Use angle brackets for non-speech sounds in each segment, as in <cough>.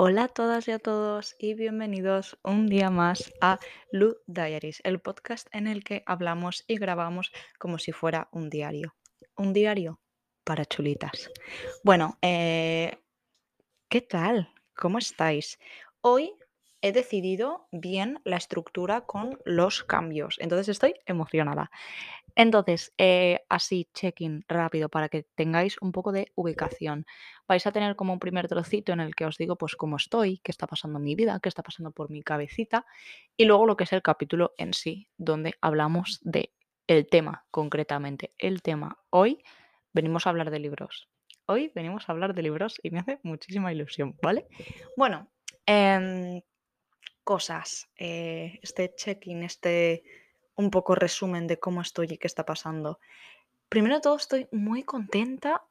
Hola a todas y a todos y bienvenidos un día más a Lu Diaries, el podcast en el que hablamos y grabamos como si fuera un diario. Un diario para chulitas. Bueno, eh, ¿qué tal? ¿Cómo estáis? Hoy he decidido bien la estructura con los cambios, entonces estoy emocionada. Entonces, eh, así, check-in rápido para que tengáis un poco de ubicación. Vais a tener como un primer trocito en el que os digo pues cómo estoy, qué está pasando en mi vida, qué está pasando por mi cabecita y luego lo que es el capítulo en sí, donde hablamos de el tema concretamente. El tema hoy venimos a hablar de libros. Hoy venimos a hablar de libros y me hace muchísima ilusión, ¿vale? Bueno, em, cosas, eh, este check-in, este un poco resumen de cómo estoy y qué está pasando. Primero de todo, estoy muy contenta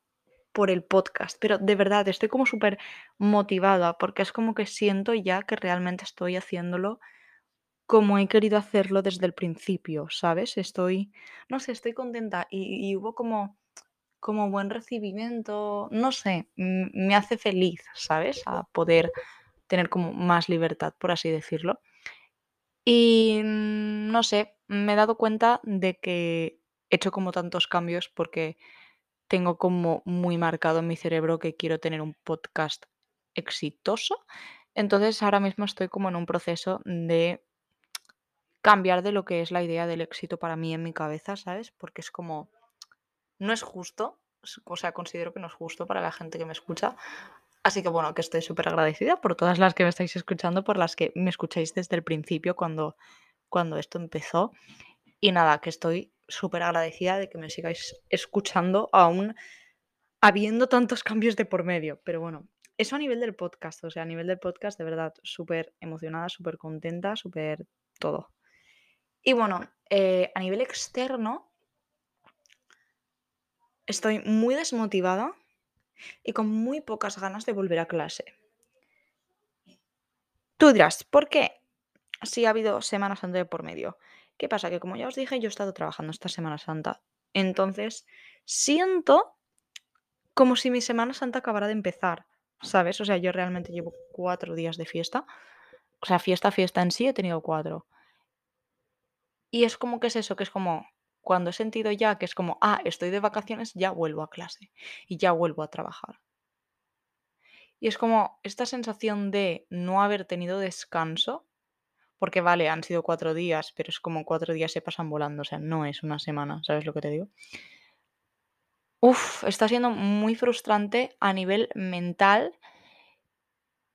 por el podcast, pero de verdad estoy como súper motivada porque es como que siento ya que realmente estoy haciéndolo como he querido hacerlo desde el principio, ¿sabes? Estoy, no sé, estoy contenta y, hubo como, como buen recibimiento, no sé, me hace feliz, ¿sabes? A poder tener como más libertad, por así decirlo. Y mm, no sé, me he dado cuenta de que he hecho como tantos cambios porque tengo como muy marcado en mi cerebro que quiero tener un podcast exitoso. Entonces ahora mismo estoy como en un proceso de cambiar de lo que es la idea del éxito para mí en mi cabeza, ¿sabes? Porque es como, no es justo, o sea, considero que no es justo para la gente que me escucha. Así que bueno, que estoy súper agradecida por todas las que me estáis escuchando, por las que me escucháis desde el principio cuando, cuando esto empezó. Y nada, que estoy súper agradecida de que me sigáis escuchando aún habiendo tantos cambios de por medio. Pero bueno, eso a nivel del podcast, o sea, a nivel del podcast, de verdad, súper emocionada, súper contenta, súper todo. Y bueno, eh, a nivel externo, estoy muy desmotivada y con muy pocas ganas de volver a clase. Tú dirás, ¿por qué? Si ha habido Semana Santa de por medio. ¿Qué pasa? Que como ya os dije, yo he estado trabajando esta Semana Santa. Entonces, siento Como si mi Semana Santa acabara de empezar, ¿sabes? O sea, yo realmente llevo 4 días de fiesta. O sea, fiesta, fiesta en sí he tenido 4. Y es como que es eso, que es como cuando he sentido ya que es como, ah, estoy de vacaciones, ya vuelvo a clase y ya vuelvo a trabajar. Y es como esta sensación de no haber tenido descanso, porque vale, han sido 4 días, pero es como 4 días se pasan volando, o sea, no es una semana, ¿sabes lo que te digo? Uf, está siendo muy frustrante a nivel mental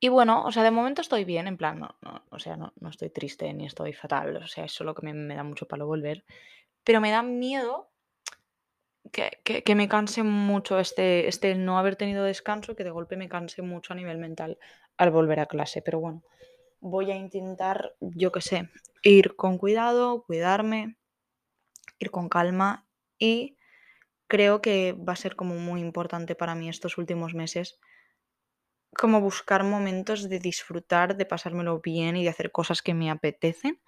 Y bueno, o sea, de momento estoy bien, en plan, no, no, o sea, no, no estoy triste ni estoy fatal, o sea, es solo que me, me da mucho palo volver, pero me da miedo que, que- que me canse mucho este, este no haber tenido descanso, que de golpe me canse mucho a nivel mental al volver a clase, pero bueno, voy a intentar, yo qué sé, ir con cuidado, cuidarme, ir con calma y creo que va a ser como muy importante para mí estos últimos meses como buscar momentos de disfrutar, de pasármelo bien y de hacer cosas que me apetecen,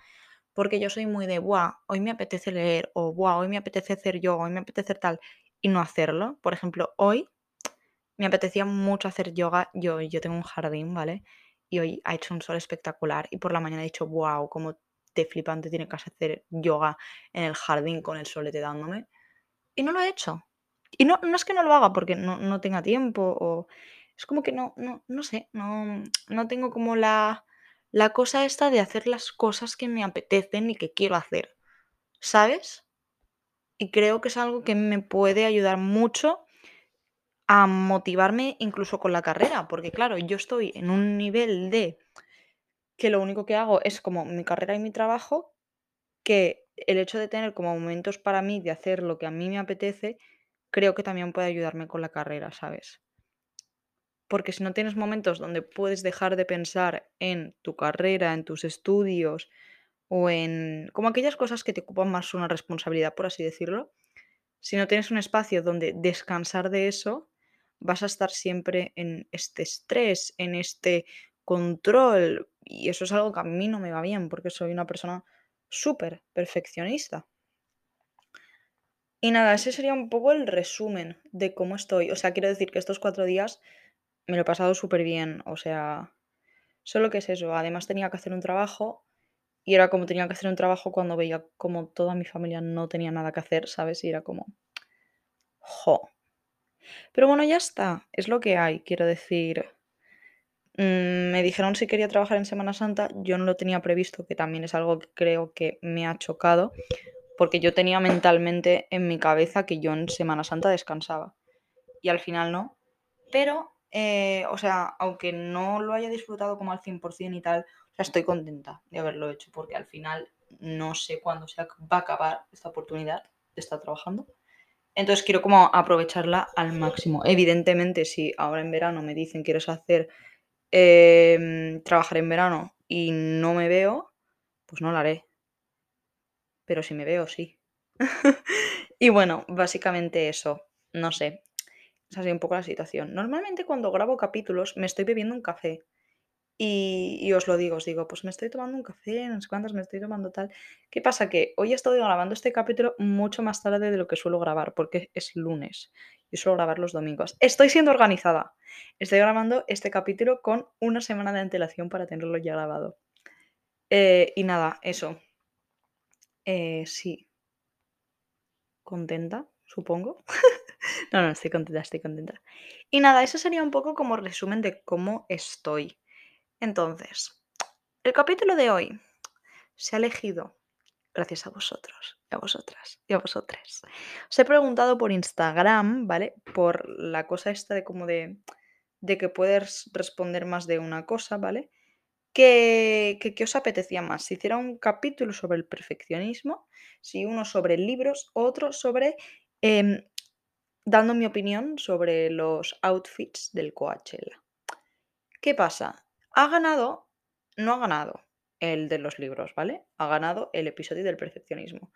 porque yo soy muy de, buah, hoy me apetece leer, o buah, hoy me apetece hacer yoga, hoy me apetece tal, y no hacerlo. Por ejemplo, hoy me apetecía mucho hacer yoga, yo, yo tengo un jardín, ¿vale? Y hoy ha hecho un sol espectacular y por la mañana he dicho, wow, cómo de flipante tiene que hacer yoga en el jardín con el solete dándome. Y no lo he hecho. Y no no es que no lo haga porque no no tenga tiempo o es como que no no no sé, no no tengo como la la cosa esta de hacer las cosas que me apetecen y que quiero hacer, ¿sabes? Y creo que es algo que me puede ayudar mucho a motivarme incluso con la carrera, porque claro, yo estoy en un nivel de que lo único que hago es como mi carrera y mi trabajo, que el hecho de tener como momentos para mí de hacer lo que a mí me apetece, creo que también puede ayudarme con la carrera, ¿sabes? Porque si no tienes momentos donde puedes dejar de pensar en tu carrera, en tus estudios o en como aquellas cosas que te ocupan más una responsabilidad, por así decirlo, si no tienes un espacio donde descansar de eso, vas a estar siempre en este estrés, en este control. Y eso es algo que a mí no me va bien porque soy una persona súper perfeccionista. Y nada, ese sería un poco el resumen de cómo estoy. O sea, quiero decir que estos cuatro días me lo he pasado súper bien. O sea, Solo que es eso, además tenía que hacer un trabajo y era como tenía que hacer un trabajo cuando veía como toda mi familia no tenía nada que hacer, ¿sabes? Y era como, jo. Pero bueno, ya está, es lo que hay, quiero decir. Mm, me dijeron si quería trabajar en Semana Santa, yo no lo tenía previsto, que también es algo que creo que me ha chocado, porque yo tenía mentalmente en mi cabeza que yo en Semana Santa descansaba. Y al final no. Pero, eh, o sea, aunque no lo haya disfrutado como al 100% y tal, o sea, estoy contenta de haberlo hecho, porque al final no sé cuándo se va a acabar esta oportunidad de estar trabajando. Entonces quiero como aprovecharla al máximo. Evidentemente, si ahora en verano me dicen quieres hacer em, trabajar en verano y no me veo, pues no lo haré. Pero si me veo, sí. <laughs> y bueno, básicamente eso. No sé. Esa ha sido un poco la situación. Normalmente cuando grabo capítulos me estoy bebiendo un café. Y, os lo digo, os digo, pues me estoy tomando un café, no sé cuántas me estoy tomando tal. ¿Qué pasa? Que hoy he estado grabando este capítulo mucho más tarde de lo que suelo grabar, porque es lunes. Yo suelo grabar los domingos. Estoy siendo organizada. Estoy grabando este capítulo con una semana de antelación para tenerlo ya grabado. Eh, y nada, eso. Eh, sí. Contenta, supongo. <laughs> no, no, estoy contenta, estoy contenta. Y nada, eso sería un poco como resumen de cómo estoy. Entonces, el capítulo de hoy se ha elegido gracias a vosotros, y a vosotras y a vosotras. Os he preguntado por Instagram, ¿vale? Por la cosa esta de como de, de que puedes responder más de una cosa, ¿vale? ¿Qué, qué, os apetecía más? Si hiciera un capítulo sobre el perfeccionismo, si uno sobre libros, otro sobre em, dando mi opinión sobre los outfits del Coachella. ¿Qué pasa? Ha ganado, no ha ganado el de los libros, ¿vale? Ha ganado el episodio del perfeccionismo.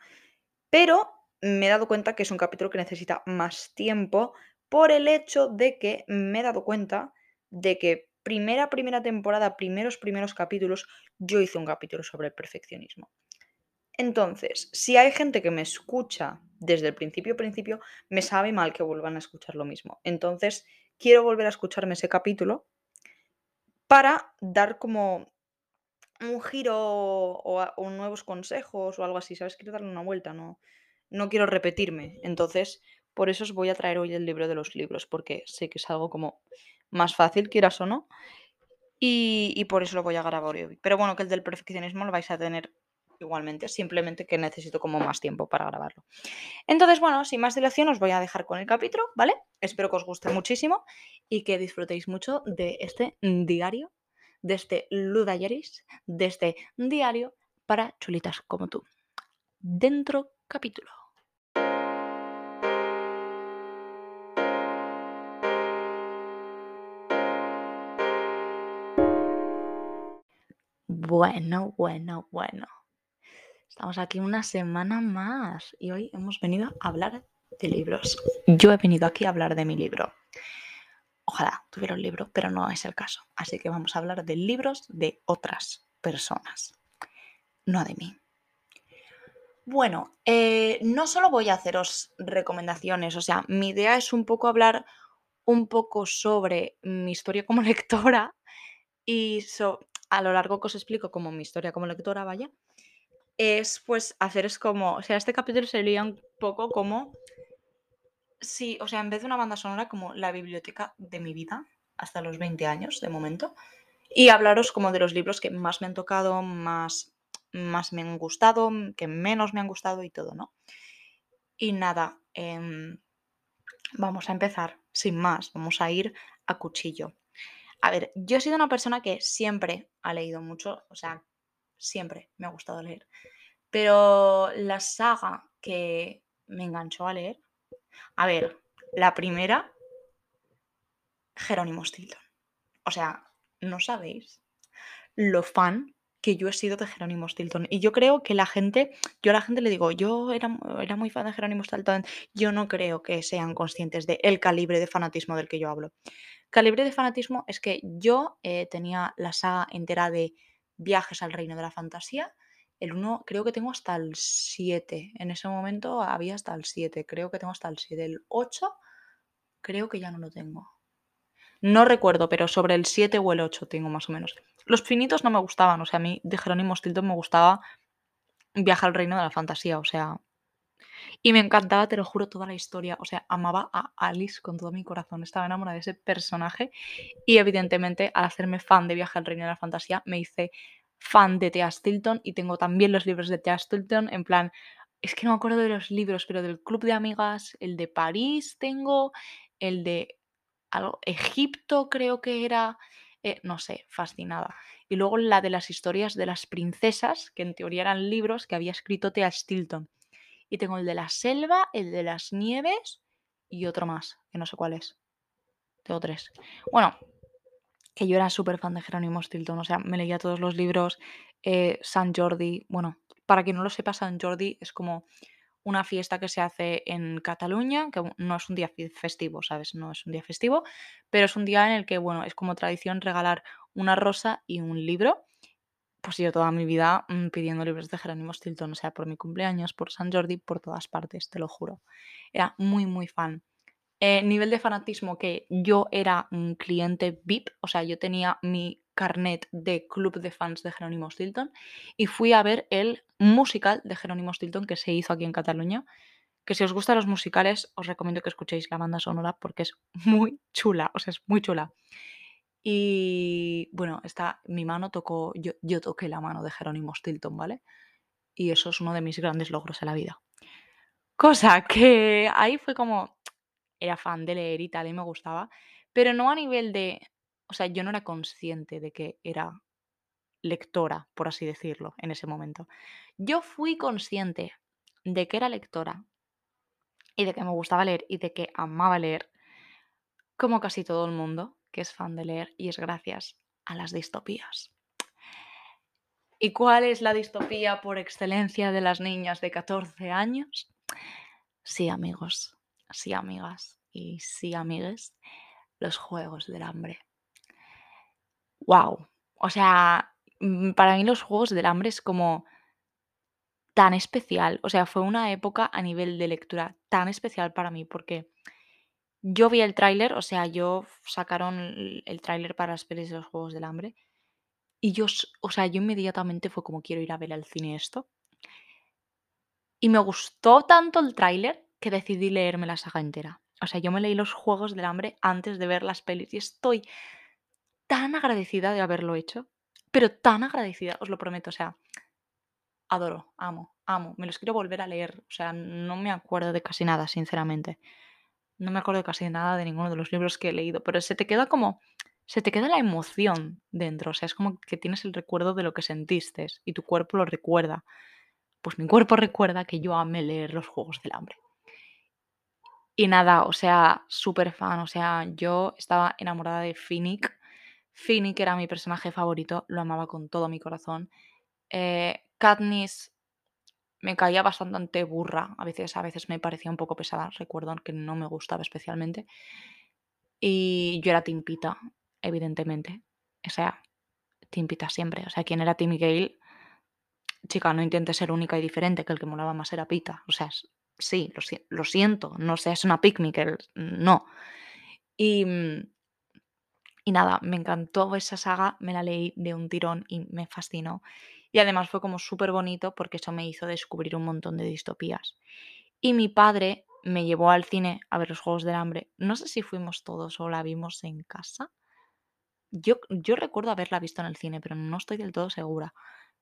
Pero me he dado cuenta que es un capítulo que necesita más tiempo por el hecho de que me he dado cuenta de que primera, primera temporada, primeros, primeros capítulos, yo hice un capítulo sobre el perfeccionismo. Entonces, si hay gente que me escucha desde el principio, principio, me sabe mal que vuelvan a escuchar lo mismo. Entonces, quiero volver a escucharme ese capítulo para dar como un giro o, nuevos consejos o algo así, ¿sabes? Quiero darle una vuelta, no, no quiero repetirme. Entonces, por eso os voy a traer hoy el libro de los libros, porque sé que es algo como más fácil, quieras o no. Y, y por eso lo voy a grabar hoy. Pero bueno, que el del perfeccionismo lo vais a tener igualmente, simplemente que necesito como más tiempo para grabarlo. Entonces, bueno, sin más dilación os voy a dejar con el capítulo, ¿vale? Espero que os guste muchísimo y que disfrutéis mucho de este diario, de este Ludayeris, de este diario para chulitas como tú. Dentro capítulo. Bueno, bueno, bueno. Estamos aquí una semana más y hoy hemos venido a hablar de libros. Yo he venido aquí a hablar de mi libro. Ojalá tuviera un libro, pero no es el caso. Así que vamos a hablar de libros de otras personas, no de mí. Bueno, eh, no solo voy a haceros recomendaciones, o sea, mi idea es un poco hablar un poco sobre mi historia como <laughs> lectora y a lo largo que os explico como mi historia como lectora, vaya, es pues hacer es como, o sea, este capítulo sería un poco como, sí, o sea, en vez de una banda sonora, como la biblioteca de mi vida, hasta los 20 años de momento, y hablaros como de los libros que más me han tocado, más, más me han gustado, que menos me han gustado y todo, ¿no? Y nada, em, vamos a empezar, sin más, vamos a ir a cuchillo. A ver, yo he sido una persona que siempre ha leído mucho, o sea, siempre me ha gustado leer. Pero la saga que me enganchó a leer, a ver, la primera, Jerónimo Stilton. O sea, no sabéis lo fan que yo he sido de Jerónimo Stilton. Y yo creo que la gente, yo a la gente le digo, yo era, era muy fan de Jerónimo Stilton, yo no creo que sean conscientes del el calibre de fanatismo del que yo hablo. Calibre de fanatismo es que yo eh, tenía la saga entera de Viajes al Reino de la Fantasía. El 1 creo que tengo hasta el 7. En ese momento había hasta el 7. Creo que tengo hasta el 7. El 8 creo que ya no lo tengo. No recuerdo, pero sobre el 7 o el 8 tengo más o menos. Los finitos no me gustaban, o sea, a mí de Jerónimo Stilton me gustaba Viaje al reino de la fantasía, o sea, y me encantaba, te lo juro, toda la historia. O sea, amaba a Alice con todo mi corazón. Estaba enamorada de ese personaje. Y evidentemente, al hacerme fan de Viaje al Reino de la Fantasía, me hice fan de Thea Stilton. Y tengo también los libros de Thea Stilton. En plan, es que no me acuerdo de los libros, pero del Club de Amigas, el de París tengo, el de algo, Egipto creo que era. Eh, no sé, fascinada. Y luego la de las historias de las princesas, que en teoría eran libros que había escrito Thea Stilton. Y tengo el de la selva, el de las nieves y otro más, que no sé cuál es. Tengo tres. Bueno, que yo era súper fan de Jerónimo Stilton, o sea, me leía todos los libros, eh, San Jordi, bueno, para quien no lo sepa, San Jordi es como una fiesta que se hace en Cataluña, que no es un día festivo, ¿sabes? No es un día festivo, pero es un día en el que, bueno, es como tradición regalar una rosa y un libro pues yo toda mi vida mm, pidiendo libros de Jerónimo Stilton, o sea, por mi cumpleaños, por San Jordi, por todas partes, te lo juro. Era muy, muy fan. Eh, nivel de fanatismo que yo era un cliente VIP, o sea, yo tenía mi carnet de club de fans de Jerónimo Stilton y fui a ver el musical de Jerónimo Stilton que se hizo aquí en Cataluña. Que si os gustan los musicales, os recomiendo que escuchéis la banda sonora porque es muy chula, o sea, es muy chula. Y bueno, está, mi mano tocó, yo, yo toqué la mano de Jerónimo Stilton, ¿vale? Y eso es uno de mis grandes logros en la vida. Cosa que ahí fue como, era fan de leer y tal, y me gustaba, pero no a nivel de, o sea, yo no era consciente de que era lectora, por así decirlo, en ese momento. Yo fui consciente de que era lectora y de que me gustaba leer y de que amaba leer, como casi todo el mundo, que es fan de leer y es gracias a las distopías. ¿Y cuál es la distopía por excelencia de las niñas de 14 años? Sí, amigos, sí, amigas y sí, amigues, los Juegos del Hambre. ¡Wow! O sea, mm, para mí los Juegos del Hambre es como tan especial. O sea, fue una época a nivel de lectura tan especial para mí porque yo vi el tráiler, o sea, yo sacaron el, tráiler para las pelis de los Juegos del Hambre. Y yo, o sea, yo inmediatamente fue como quiero ir a ver al cine esto. Y me gustó tanto el tráiler que decidí leerme la saga entera. O sea, yo me leí los Juegos del Hambre antes de ver las pelis y estoy tan agradecida de haberlo hecho. Pero tan agradecida, os lo prometo. O sea, adoro, amo, amo. Me los quiero volver a leer. O sea, no me acuerdo de casi nada, sinceramente no me acuerdo casi de nada de ninguno de los libros que he leído, pero se te queda como, se te queda la emoción dentro, o sea, es como que tienes el recuerdo de lo que sentiste y tu cuerpo lo recuerda. Pues mi cuerpo recuerda que yo amé leer los Juegos del Hambre. Y nada, o sea, súper fan, o sea, yo estaba enamorada de Finnick. Finnick era mi personaje favorito, lo amaba con todo mi corazón. Eh, Katniss me caía bastante burra, a veces, a veces me parecía un poco pesada, recuerdo que no me gustaba especialmente. Y yo era Timpita, evidentemente. O sea, Timpita siempre. O sea, ¿quién era Timmy Gale? Chica, no intentes ser única y diferente, que el que molaba más era Pita. O sea, sí, lo, siento, no seas una pick no. Y, mm, y nada, me encantó esa saga, me la leí de un tirón y me fascinó. Y además fue como súper bonito porque eso me hizo descubrir un montón de distopías. Y mi padre me llevó al cine a ver los Juegos del Hambre. No sé si fuimos todos o la vimos en casa. Yo, yo recuerdo haberla visto en el cine, pero no estoy del todo segura.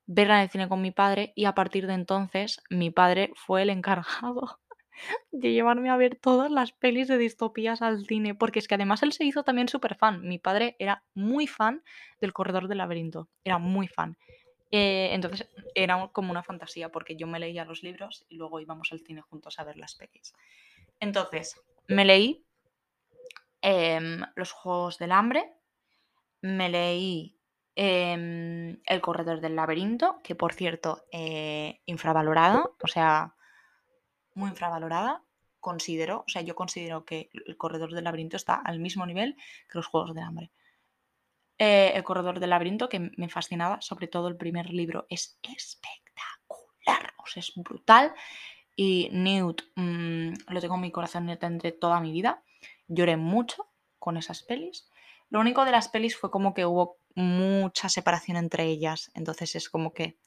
Verla en el cine con mi padre y a partir de entonces mi padre fue el encargado <laughs> de llevarme a ver todas las pelis de distopías al cine, porque es que además él se hizo también súper fan. Mi padre era muy fan del Corredor del Laberinto, era muy fan. Eh, entonces era como una fantasía porque yo me leía los libros y luego íbamos al cine juntos a ver las pelis. Entonces, me leí em, Los Juegos del Hambre, me leí em, El Corredor del Laberinto, que por cierto, eh, infravalorada, o sea, muy infravalorada, considero, o sea, yo considero que El Corredor del Laberinto está al mismo nivel que Los Juegos del Hambre. Eh, el corredor del laberinto, que me fascinaba, sobre todo el primer libro, es espectacular, es brutal. Y Newt, mm, lo tengo en mi corazón y lo tendré toda mi vida. Lloré mucho con esas pelis. Lo único de las pelis fue como que hubo mucha separación entre ellas. Entonces es como que,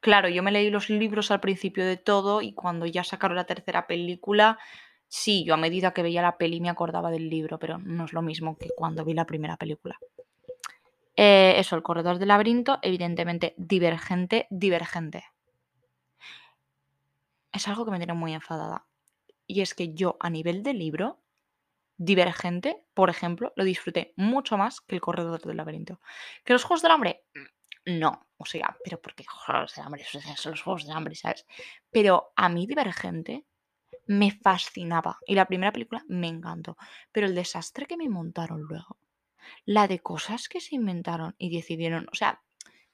claro, yo me leí los libros al principio de todo y cuando ya sacaron la tercera película, sí, yo a medida que veía la peli me acordaba del libro, pero no es lo mismo que cuando vi la primera película. Eh, eso, el corredor del laberinto, evidentemente divergente, divergente. Es algo que me tiene muy enfadada. Y es que yo a nivel de libro, Divergente, por ejemplo, lo disfruté mucho más que el corredor del laberinto. ¿Que los Juegos del Hambre? Mm, no. O sea, pero porque Juegos del Hambre son los Juegos del Hambre, ¿sabes? Pero a mí Divergente me fascinaba. Y la primera película me encantó. Pero el desastre que me montaron luego, la de cosas que se inventaron y decidieron, o sea,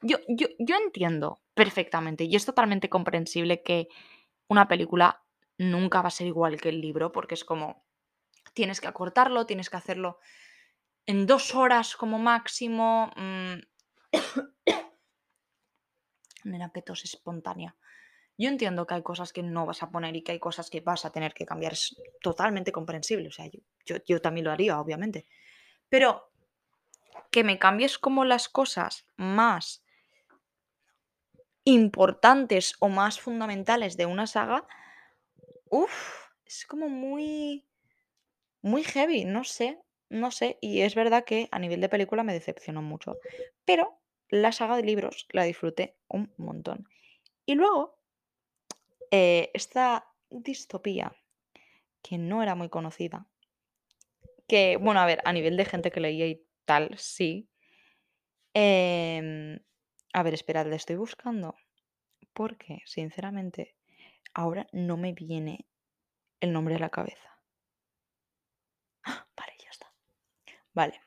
yo, yo, yo entiendo perfectamente y es totalmente comprensible que una película nunca va a ser igual que el libro, porque es como, tienes que acortarlo, tienes que hacerlo en dos horas como máximo. Mm. <coughs> Nena, que tos espontánea. Yo entiendo que hay cosas que no vas a poner y que hay cosas que vas a tener que cambiar. Es totalmente comprensible. O sea, yo, yo también lo haría, obviamente. Pero que me cambies como las cosas más importantes o más fundamentales de una saga, uff, es como muy, muy heavy, no sé, no sé. Y es verdad que a nivel de película me decepcionó mucho. Pero la saga de libros la disfruté un montón. Y luego, eh, esta distopía, que no era muy conocida, que, bueno, a ver, a nivel de gente que leía y tal, sí. Em, a ver, esperad, le estoy buscando. Porque, sinceramente, ahora no me viene el nombre a la cabeza. ¡Ah! Vale, ya está. Vale.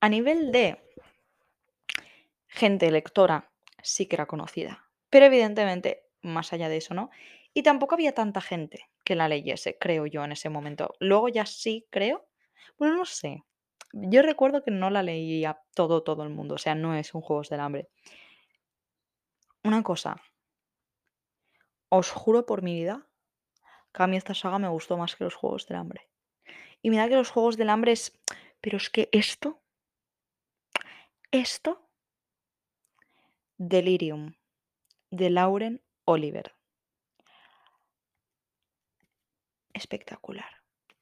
A nivel de gente lectora, sí que era conocida. Pero evidentemente, más allá de eso, ¿no? Y tampoco había tanta gente que la leyese, creo yo, en ese momento. Luego ya sí, creo. Bueno, no sé. Yo recuerdo que no la leía todo, todo el mundo. O sea, no es un Juegos del Hambre. Una cosa. Os juro por mi vida que a mí esta saga me gustó más que los Juegos del Hambre. Y mira que los Juegos del Hambre es... Pero es que esto... Esto... Delirium. De Lauren Oliver. Espectacular.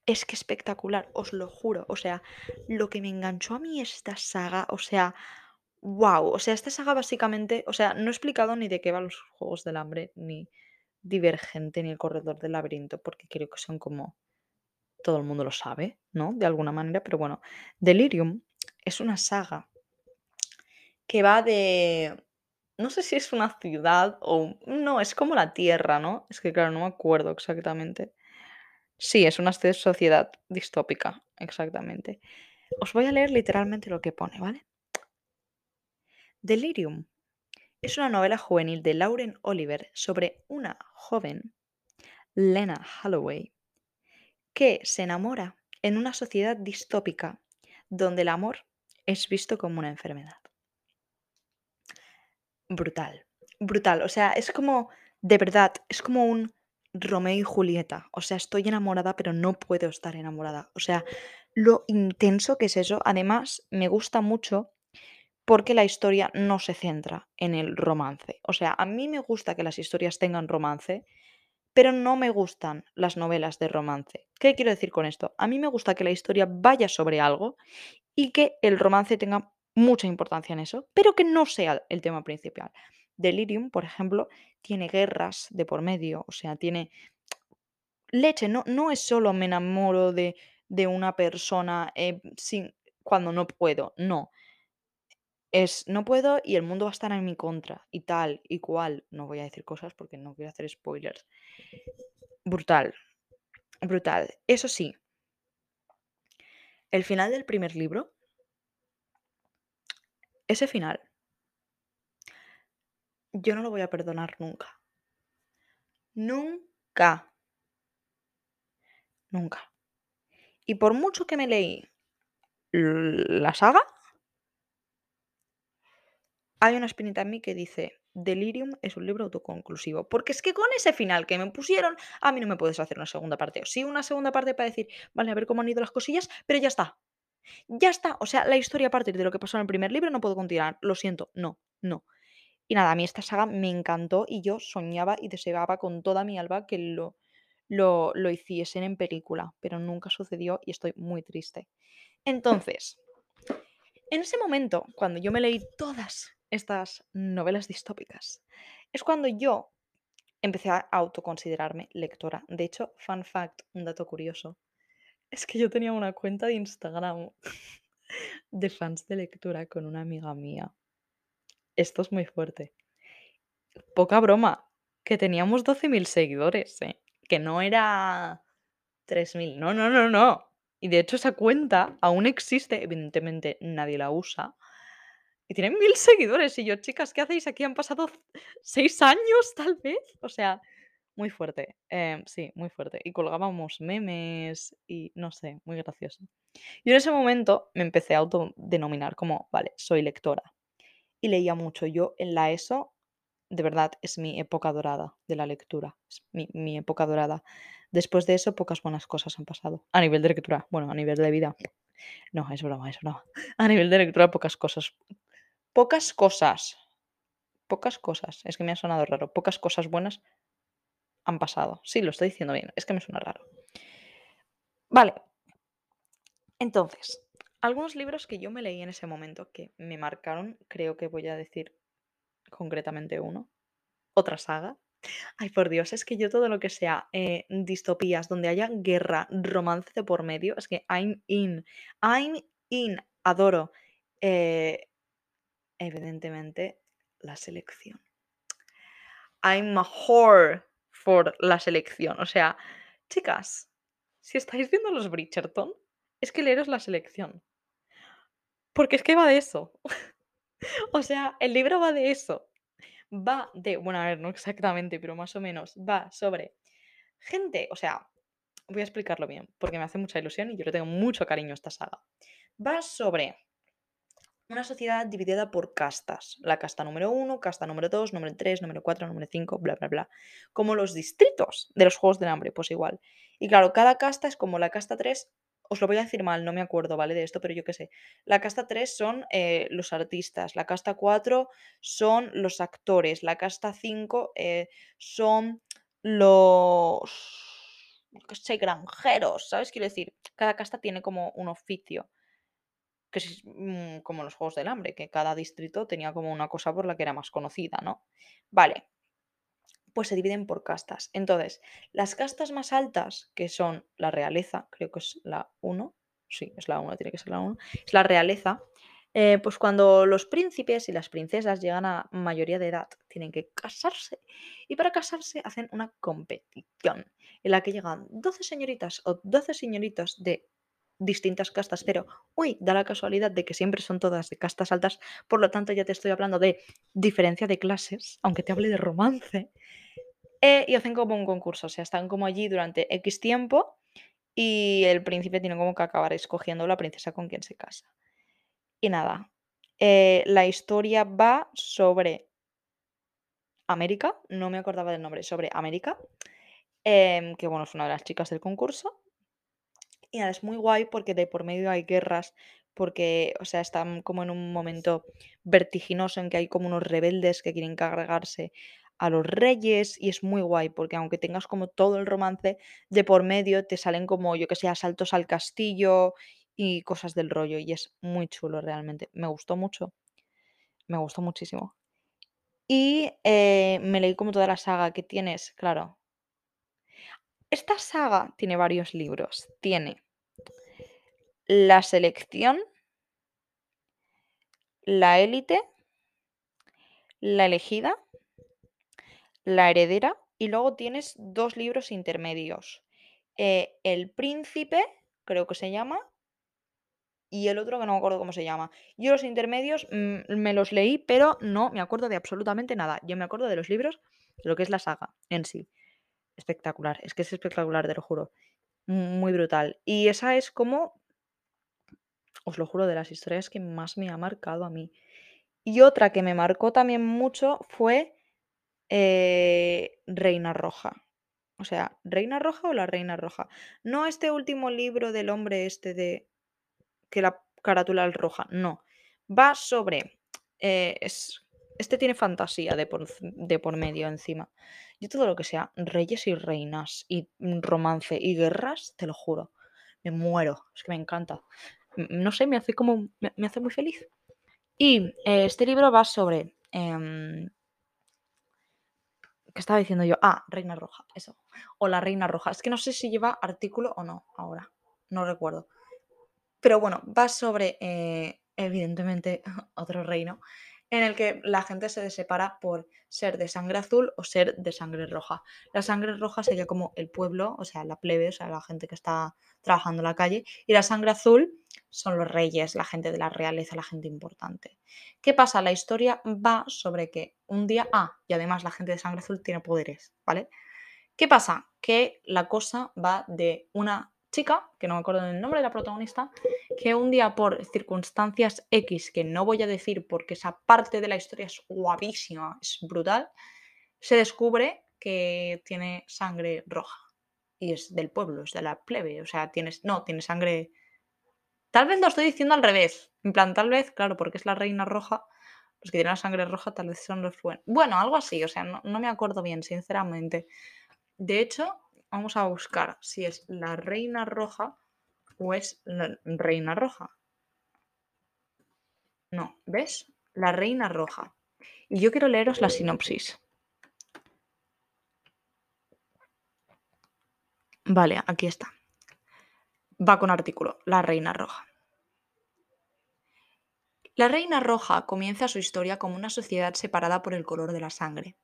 Es que espectacular, os lo juro. O sea, lo que me enganchó a mí esta saga, o sea, wow. O sea, esta saga básicamente, o sea, no he explicado ni de qué van los Juegos del Hambre, ni Divergente, ni el Corredor del Laberinto, porque creo que son como... Todo el mundo lo sabe, ¿no? De alguna manera, pero bueno. Delirium es una saga que va de... No sé si es una ciudad o... No, es como la Tierra, ¿no? Es que claro, no me acuerdo exactamente. Sí, es una sociedad distópica, exactamente. Os voy a leer literalmente lo que pone, ¿vale? Delirium es una novela juvenil de Lauren Oliver sobre una joven, Lena Holloway, que se enamora en una sociedad distópica donde el amor es visto como una enfermedad. Brutal, brutal. O sea, es como, de verdad, es como un Romeo y Julieta. O sea, estoy enamorada, pero no puedo estar enamorada. O sea, lo intenso que es eso. Además, me gusta mucho porque la historia no se centra en el romance. O sea, a mí me gusta que las historias tengan romance, pero no me gustan las novelas de romance. ¿Qué quiero decir con esto? A mí me gusta que la historia vaya sobre algo y que el romance tenga mucha importancia en eso, pero que no sea el tema principal. Delirium, por ejemplo, tiene guerras de por medio, o sea, tiene leche, no, no es solo me enamoro de, de una persona eh, sin, cuando no puedo, no. Es no puedo y el mundo va a estar en mi contra y tal y cual. No voy a decir cosas porque no quiero hacer spoilers. Brutal, brutal. Eso sí, el final del primer libro, ese final yo no lo voy a perdonar nunca. Nunca. Nunca. Y por mucho que me leí la saga, hay una espinita en mí que dice, Delirium es un libro autoconclusivo. Porque es que con ese final que me pusieron, a mí no me puedes hacer una segunda parte. O sí, una segunda parte para decir, vale, a ver cómo han ido las cosillas, pero ya está. Ya está, o sea, la historia a partir de lo que pasó en el primer libro no puedo continuar, lo siento, no, no. Y nada, a mí esta saga me encantó y yo soñaba y deseaba con toda mi alma que lo, lo, lo hiciesen en película, pero nunca sucedió y estoy muy triste. Entonces, en ese momento, cuando yo me leí todas estas novelas distópicas, es cuando yo empecé a autoconsiderarme lectora. De hecho, fun fact, un dato curioso, es que yo tenía una cuenta de Instagram <laughs> de fans de lectura con una amiga mía. Esto es muy fuerte. Poca broma, que teníamos 12.000 seguidores, ¿eh? Que no era 3.000, no, no, no, no. Y de hecho esa cuenta aún existe, evidentemente nadie la usa. Y tiene mil seguidores. Y yo, chicas, ¿qué hacéis aquí? Han pasado seis años, tal vez. O sea, muy fuerte. Em, sí, muy fuerte. Y colgábamos memes y no sé, muy gracioso. Y en ese momento me empecé a autodenominar como, vale, soy lectora. Y leía mucho. Yo en la ESO, de verdad, es mi época dorada de la lectura. Es mi, mi época dorada. Después de eso, pocas buenas cosas han pasado. A nivel de lectura, bueno, a nivel de vida. No, es broma, es broma. <laughs> A nivel de lectura, pocas cosas. Pocas cosas. Pocas cosas. Es que me ha sonado raro. Pocas cosas buenas han pasado. Sí, lo estoy diciendo bien. Es que me suena raro. Vale. Entonces, algunos libros que yo me leí en ese momento que me marcaron, creo que voy a decir concretamente uno. Otra saga. Ay, por Dios, es que yo todo lo que sea eh, distopías, donde haya guerra, romance de por medio, es que I'm in. I'm in. Adoro. Eh, evidentemente, la selección. I'm a whore for la selección. O sea, chicas, si estáis viendo los Bridgerton, es que leeros la selección. Porque es que va de eso. <laughs> o sea, el libro va de eso. Va de, bueno, a ver, no exactamente, pero más o menos, va sobre gente, o sea, voy a explicarlo bien, porque me hace mucha ilusión y yo le tengo mucho cariño a esta saga. Va sobre una sociedad dividida por castas. La casta número 1, casta número 2, número 3, número 4, número 5, bla, bla, bla. Como los distritos de los Juegos del Hambre, pues igual. Y claro, cada casta es como la casta 3, os lo voy a decir mal, no me acuerdo, ¿vale? De esto, pero yo qué sé. La casta 3 son eh, los artistas, la casta 4 son los actores, la casta 5 eh, son los, qué sé, granjeros, ¿sabes? Quiero decir, cada casta tiene como un oficio que es mm, como los Juegos del Hambre, que cada distrito tenía como una cosa por la que era más conocida, ¿no? Vale, pues se dividen por castas. Entonces, las castas más altas, que son la realeza, creo que es la 1, sí, es la 1, tiene que ser la 1, es la realeza, eh, pues cuando los príncipes y las princesas llegan a mayoría de edad, tienen que casarse. Y para casarse hacen una competición en la que llegan 12 señoritas o 12 señoritos de distintas castas, pero uy, da la casualidad de que siempre son todas de castas altas, por lo tanto ya te estoy hablando de diferencia de clases, aunque te hable de romance, eh, y hacen como un concurso, o sea, están como allí durante X tiempo y el príncipe tiene como que acabar escogiendo la princesa con quien se casa. Y nada, eh, la historia va sobre América, no me acordaba del nombre, sobre América, em, que bueno, es una de las chicas del concurso. Y nada, es muy guay porque de por medio hay guerras, porque, o sea, están como en un momento vertiginoso en que hay como unos rebeldes que quieren cargarse a los reyes y es muy guay porque aunque tengas como todo el romance de por medio te salen como yo que sé asaltos al castillo y cosas del rollo y es muy chulo realmente. Me gustó mucho me gustó muchísimo. Y eh, me leí como toda la saga que tienes claro. Esta saga tiene varios libros. Tiene la selección, la élite, la elegida, la heredera y luego tienes dos libros intermedios. Eh, el príncipe, creo que se llama, y el otro que no me acuerdo cómo se llama. Yo los intermedios mm, me los leí, pero no me acuerdo de absolutamente nada. Yo me acuerdo de los libros, de lo que es la saga en sí. Espectacular, es que es espectacular, te lo juro. Muy brutal. Y esa es como os lo juro, de las historias que más me ha marcado a mí. Y otra que me marcó también mucho fue eh, Reina Roja. O sea, ¿Reina Roja o la Reina Roja? No este último libro del hombre este de... que la carátula es roja. No. Va sobre. eh, es, este tiene fantasía de por, de por medio encima. Yo todo lo que sea reyes y reinas y mm, romance y guerras, te lo juro, me muero. Es que me encanta. M- No sé, me hace como. Me, me hace muy feliz. Y eh, este libro va sobre. em, ¿Qué estaba diciendo yo? Ah, Reina Roja, eso. O la Reina Roja. Es que no sé si lleva artículo o no ahora. No recuerdo. Pero bueno, va sobre, eh, evidentemente, <laughs> otro reino en el que la gente se separa por ser de sangre azul o ser de sangre roja. La sangre roja sería como el pueblo, o sea, la plebe, o sea, la gente que está trabajando en la calle, y la sangre azul son los reyes, la gente de la realeza, la gente importante. ¿Qué pasa? La historia va sobre que un día, ah, y además la gente de sangre azul tiene poderes, ¿vale? ¿Qué pasa? Que la cosa va de una chica, que no me acuerdo del nombre de la protagonista, que un día por circunstancias X, que no voy a decir porque esa parte de la historia es guapísima, es brutal, se descubre que tiene sangre roja. Y es del pueblo, es de la plebe. O sea, tienes. No, tiene sangre. Tal vez lo estoy diciendo al revés. En plan, tal vez, claro, porque es la reina roja. Los que tienen la sangre roja tal vez son los buenos. Bueno, algo así, o sea, no, no me acuerdo bien, sinceramente. De hecho, vamos a buscar si es la reina roja o es la reina roja. No, ¿ves? La reina roja. Y yo quiero leeros la sinopsis. Vale, aquí está. Va con artículo, la reina roja. La reina roja comienza su historia como una sociedad separada por el color de la sangre.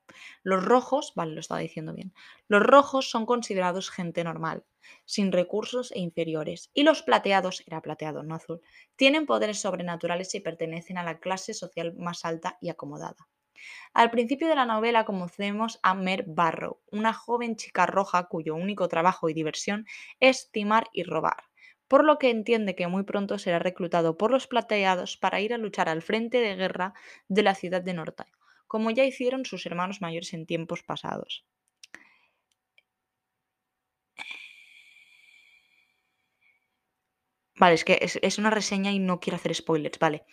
Los rojos, vale, lo estaba diciendo bien, los rojos son considerados gente normal, sin recursos e inferiores, y los plateados, era plateado, no azul, tienen poderes sobrenaturales y pertenecen a la clase social más alta y acomodada. Al principio de la novela conocemos a Mer Barrow, una joven chica roja cuyo único trabajo y diversión es timar y robar, por lo que entiende que muy pronto será reclutado por los plateados para ir a luchar al frente de guerra de la ciudad de Norta, como ya hicieron sus hermanos mayores en tiempos pasados. Vale, es que es, es una reseña y no quiero hacer spoilers, vale.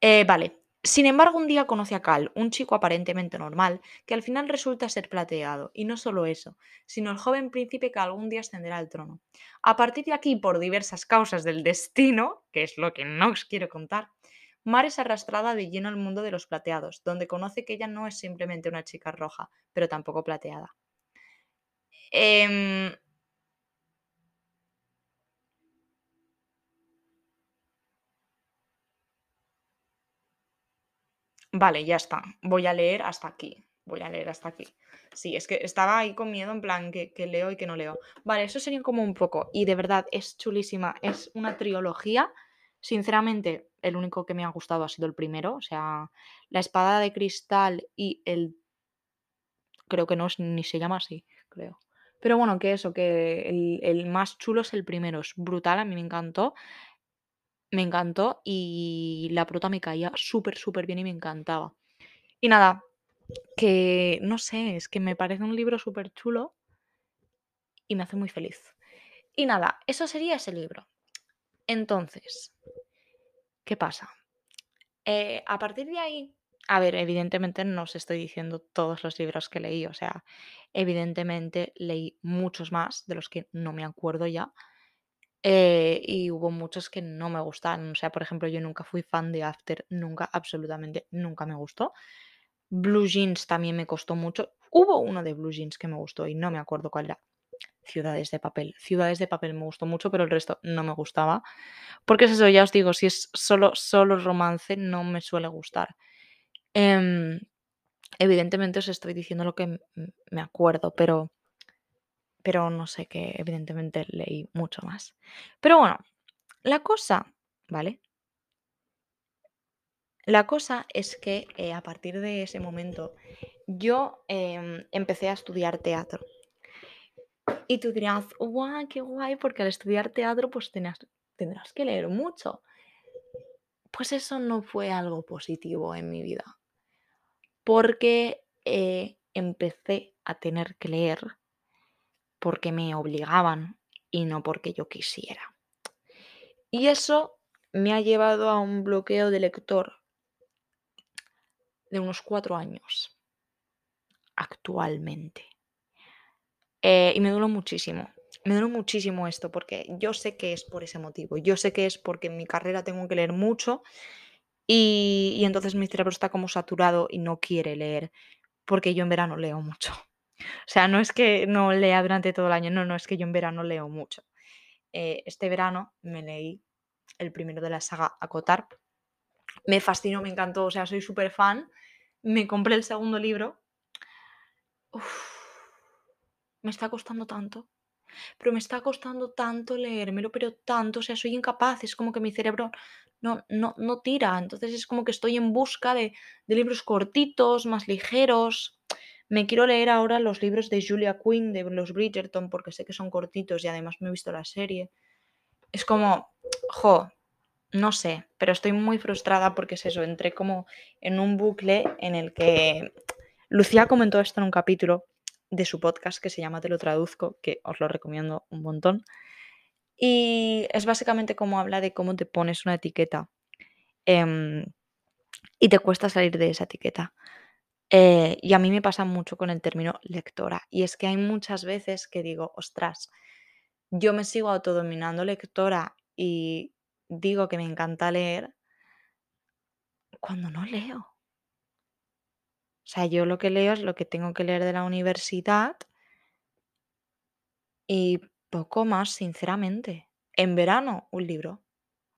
Eh, vale. Sin embargo, un día conoce a Cal, un chico aparentemente normal, que al final resulta ser plateado. Y no solo eso, sino el joven príncipe que algún día ascenderá al trono. A partir de aquí, por diversas causas del destino, que es lo que no os quiero contar, Mar es arrastrada de lleno al mundo de los plateados, donde conoce que ella no es simplemente una chica roja, pero tampoco plateada. Em, Vale, ya está. Voy a leer hasta aquí. Voy a leer hasta aquí. Sí, es que estaba ahí con miedo, en plan, que, que leo y que no leo. Vale, eso sería como un poco. Y de verdad, es chulísima. Es una trilogía. Sinceramente, el único que me ha gustado ha sido el primero. O sea, La espada de cristal y el. Creo que no es, ni se llama así, creo. Pero bueno, que eso, que el, el más chulo es el primero. Es brutal, a mí me encantó. Me encantó y la prota me caía súper, súper bien y me encantaba. Y nada, que no sé, es que me parece un libro súper chulo y me hace muy feliz. Y nada, eso sería ese libro. Entonces, ¿qué pasa? Eh, a partir de ahí, a ver, evidentemente no os estoy diciendo todos los libros que leí, o sea, evidentemente leí muchos más de los que no me acuerdo ya. Eh, y hubo muchos que no me gustaron. O sea, por ejemplo, yo nunca fui fan de After, nunca, absolutamente, nunca me gustó. Blue Jeans también me costó mucho. Hubo uno de Blue Jeans que me gustó y no me acuerdo cuál era. Ciudades de papel. Ciudades de papel me gustó mucho, pero el resto no me gustaba. Porque es eso, ya os digo, si es solo, solo romance, no me suele gustar. Em, evidentemente os estoy diciendo lo que me acuerdo, pero, pero no sé que evidentemente leí mucho más. Pero bueno, la cosa, ¿vale? La cosa es que eh, a partir de ese momento yo em, empecé a estudiar teatro. Y tú dirás, guau, qué guay, porque al estudiar teatro pues tendrás que leer mucho. Pues eso no fue algo positivo en mi vida, porque eh, empecé a tener que leer porque me obligaban y no porque yo quisiera. Y eso me ha llevado a un bloqueo de lector de unos cuatro años actualmente. Eh, y me duele muchísimo. Me duele muchísimo esto porque yo sé que es por ese motivo. Yo sé que es porque en mi carrera tengo que leer mucho y, y entonces mi cerebro está como saturado y no quiere leer porque yo en verano leo mucho. O sea, no es que no lea durante todo el año, no, no, es que yo en verano leo mucho. Eh, este verano me leí el primero de la saga Acotar. Me fascinó, me encantó, o sea, soy súper fan. Me compré el segundo libro. me está costando tanto. Pero me está costando tanto leérmelo, pero tanto, o sea, soy incapaz, es como que mi cerebro no, no, no tira. Entonces es como que estoy en busca de, de libros cortitos, más ligeros. Me quiero leer ahora los libros de Julia Quinn, de los Bridgerton, porque sé que son cortitos y además me he visto la serie. Es como, jo, no sé, pero estoy muy frustrada porque es eso, entré como en un bucle en el que Lucía comentó esto en un capítulo de su podcast que se llama Te lo traduzco, que os lo recomiendo un montón. Y es básicamente como habla de cómo te pones una etiqueta em, y te cuesta salir de esa etiqueta. Eh, y a mí me pasa mucho con el término lectora. Y es que hay muchas veces que digo, ostras, yo me sigo autodominando lectora y digo que me encanta leer cuando no leo. O sea, yo lo que leo es lo que tengo que leer de la universidad y poco más, sinceramente. En verano, un libro.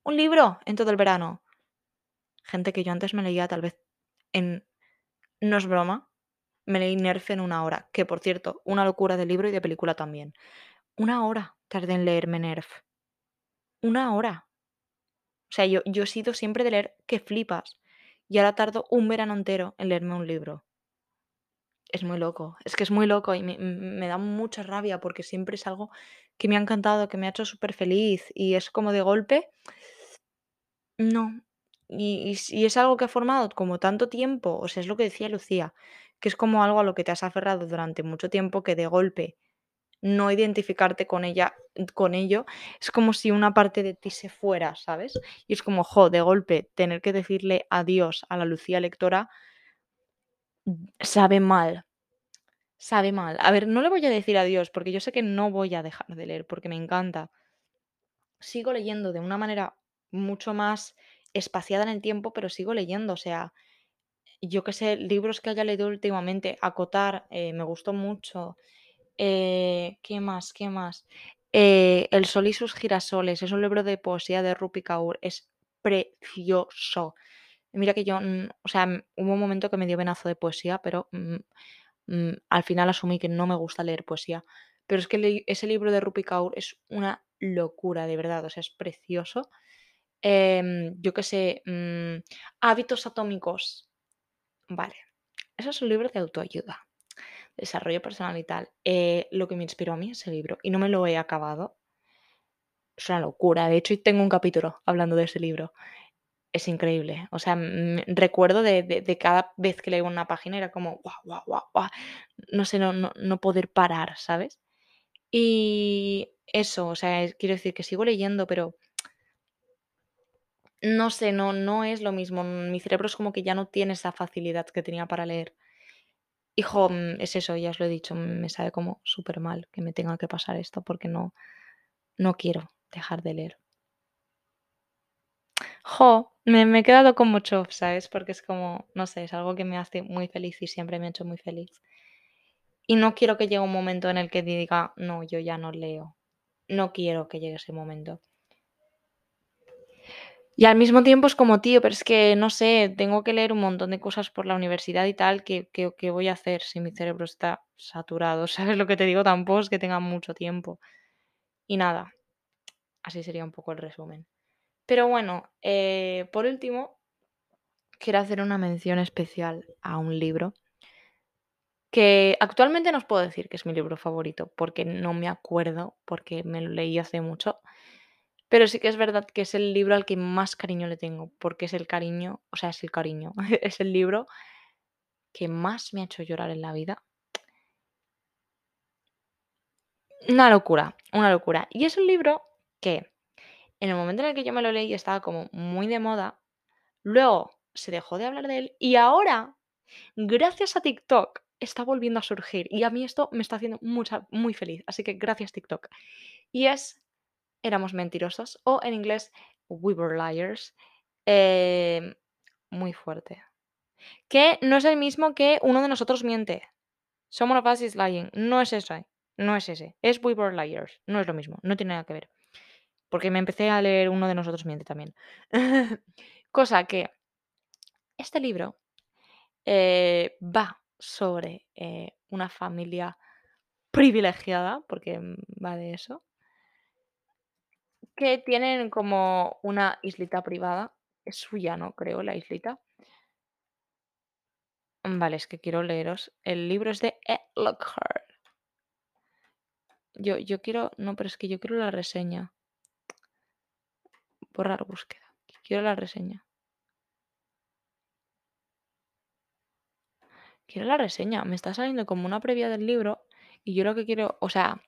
Un libro en todo el verano. Gente que yo antes me leía tal vez en... No es broma. Me leí Nerf en una hora. Que por cierto, una locura de libro y de película también. Una hora tardé en leerme Nerf. Una hora. O sea, yo, yo he sido siempre de leer que flipas. Y ahora tardo un verano entero en leerme un libro. Es muy loco, es que es muy loco y me, me da mucha rabia porque siempre es algo que me ha encantado, que me ha hecho súper feliz y es como de golpe, no. Y, es algo que ha formado como tanto tiempo, o sea, es lo que decía Lucía, que es como algo a lo que te has aferrado durante mucho tiempo que de golpe no identificarte con ella, con ello, es como si una parte de ti se fuera, ¿sabes? Y es como, jo, de golpe, tener que decirle adiós a la Lucía lectora sabe mal. Sabe mal. A ver, no le voy a decir adiós porque yo sé que no voy a dejar de leer porque me encanta. Sigo leyendo de una manera mucho más espaciada en el tiempo, pero sigo leyendo. O sea, yo qué sé, libros que haya leído últimamente, Acotar, eh, me gustó mucho. Eh, ¿qué más? ¿Qué más? Eh, El sol y sus girasoles, es un libro de poesía de Rupi Kaur, es precioso. Mira que yo, mm, o sea, mm, hubo un momento que me dio venazo de poesía, pero mm, al final asumí que no me gusta leer poesía. Pero es que ese libro de Rupi Kaur es una locura, de verdad, o sea, es precioso. Em, yo qué sé, hábitos atómicos. Vale, eso es un libro de autoayuda desarrollo personal y tal, eh, lo que me inspiró a mí ese libro y no me lo he acabado. Es una locura. De hecho, tengo un capítulo hablando de ese libro. Es increíble. O sea, recuerdo de, cada vez que leo una página era como, guau, guau, guau, guau. No sé, no, no, poder parar, ¿sabes? Y eso, o sea, quiero decir que sigo leyendo, pero no sé, no, no es lo mismo. Mi cerebro es como que ya no tiene esa facilidad que tenía para leer. Hijo, mm, es eso, ya os lo he dicho, me sabe como súper mal que me tenga que pasar esto porque no, no quiero dejar de leer. Jo, me, me he quedado con mucho, ¿sabes? Porque es como, no sé, es algo que me hace muy feliz y siempre me ha hecho muy feliz. Y no quiero que llegue un momento en el que diga, no, yo ya no leo. No quiero que llegue ese momento. Y al mismo tiempo es como, tío, pero es que no sé, tengo que leer un montón de cosas por la universidad y tal, ¿qué, voy a hacer si mi cerebro está saturado? <laughs> ¿Sabes lo que te digo? Tampoco es que tenga mucho tiempo. Y nada, así sería un poco el resumen. Pero bueno, eh, por último, quiero hacer una mención especial a un libro que actualmente no os puedo decir que es mi libro favorito, porque no me acuerdo, porque me lo leí hace mucho. Pero sí que es verdad que es el libro al que más cariño le tengo, porque es el cariño, o sea, es el cariño, <laughs> es el libro que más me ha hecho llorar en la vida. Una locura, una locura. Y es un libro que en el momento en el que yo me lo leí estaba como muy de moda, luego se dejó de hablar de él y ahora, gracias a TikTok, está volviendo a surgir y a mí esto me está haciendo mucha, muy feliz, así que gracias TikTok. Y es Éramos mentirosos o en inglés We Were Liars, em, muy fuerte. Que no es el mismo que Uno de nosotros miente. Someone of Us is Lying. No es ese, no es ese. Es We Were Liars. No es lo mismo, no tiene nada que ver. Porque me empecé a leer Uno de nosotros miente también. <laughs> Cosa que este libro eh, va sobre eh, una familia privilegiada, porque va de eso, que tienen como una islita privada. Es suya, ¿no? Creo, la islita. Vale, es que quiero leeros. El libro es de E. Lockhart. Yo, yo quiero. No, pero es que yo quiero la reseña. Borrar búsqueda. Quiero la reseña. Quiero la reseña. Me está saliendo como una previa del libro. Y yo lo que quiero. O sea,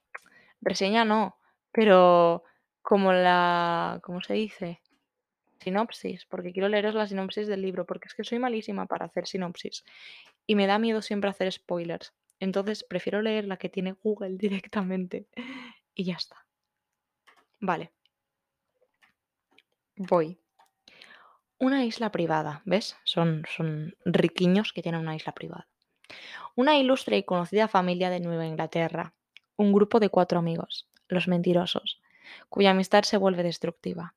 reseña no. Pero como la. ¿Cómo se dice? Sinopsis. Porque quiero leeros la sinopsis del libro. Porque es que soy malísima para hacer sinopsis. Y me da miedo siempre hacer spoilers. Entonces prefiero leer la que tiene Google <laughs> directamente. Y ya está. Vale. Voy. Una isla privada, ¿ves? Son, son riquiños que tienen una isla privada. Una ilustre y conocida familia de Nueva Inglaterra. Un grupo de cuatro amigos, los mentirosos, cuya amistad se vuelve destructiva.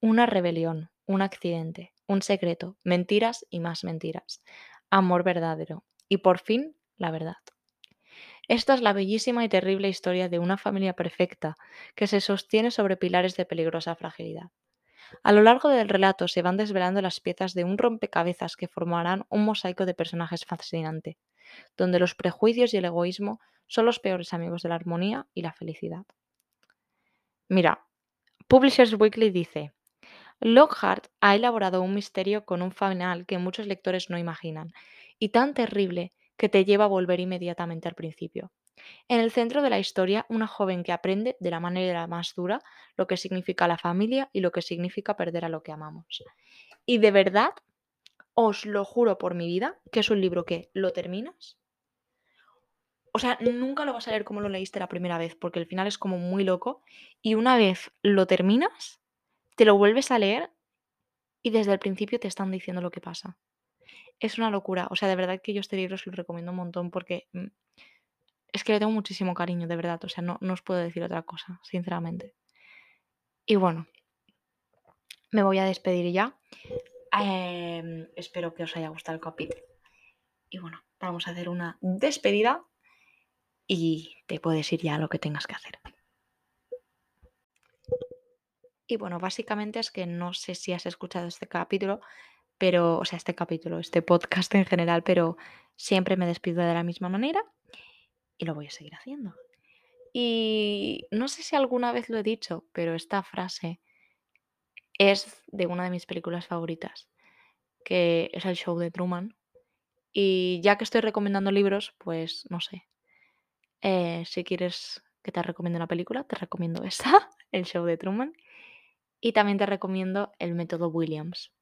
Una rebelión, un accidente, un secreto, mentiras y más mentiras. Amor verdadero. Y por fin, la verdad. Esta es la bellísima y terrible historia de una familia perfecta que se sostiene sobre pilares de peligrosa fragilidad. A lo largo del relato se van desvelando las piezas de un rompecabezas que formarán un mosaico de personajes fascinante, donde los prejuicios y el egoísmo son los peores amigos de la armonía y la felicidad. Mira, Publishers Weekly dice, Lockhart ha elaborado un misterio con un final que muchos lectores no imaginan, y tan terrible que te lleva a volver inmediatamente al principio. En el centro de la historia, una joven que aprende de la manera más dura lo que significa la familia y lo que significa perder a lo que amamos. Y de verdad, os lo juro por mi vida, que es un libro que lo terminas. O sea, nunca lo vas a leer como lo leíste la primera vez, porque el final es como muy loco. Y una vez lo terminas, te lo vuelves a leer y desde el principio te están diciendo lo que pasa. Es una locura. O sea, de verdad que yo este libro os lo recomiendo un montón porque mm, es que le tengo muchísimo cariño, de verdad. O sea, no, os puedo decir otra cosa, sinceramente. Y bueno, me voy a despedir ya. Em, espero que os haya gustado el capítulo. Y bueno, vamos a hacer una despedida y te puedes ir ya a lo que tengas que hacer. Y bueno, básicamente es que no sé si has escuchado este capítulo, pero, o sea, este capítulo, este podcast en general, pero siempre me despido de la misma manera y lo voy a seguir haciendo. Y no sé si alguna vez lo he dicho, pero esta frase es de una de mis películas favoritas, que es el show de Truman. Y ya que estoy recomendando libros, pues no sé. Eh, si quieres que te recomiende una película, te recomiendo <laughs> esa, el show de Truman. Y también te recomiendo el método Williams.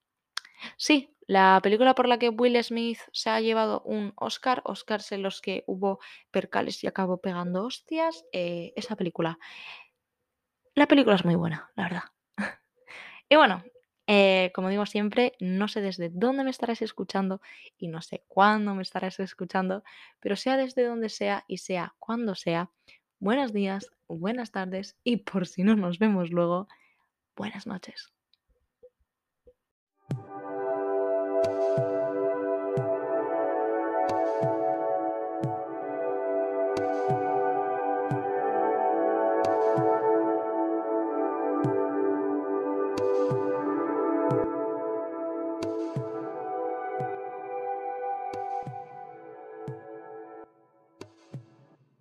Sí, la película por la que Will Smith se ha llevado un Oscar, Oscars en los que hubo percales y acabó pegando hostias, eh, esa película. La película es muy buena, la verdad. <laughs> y bueno, eh, como digo siempre, no sé desde dónde me estarás escuchando y no sé cuándo me estarás escuchando, pero sea desde donde sea y sea cuando sea, buenos días, buenas tardes y por si no nos vemos luego, buenas noches.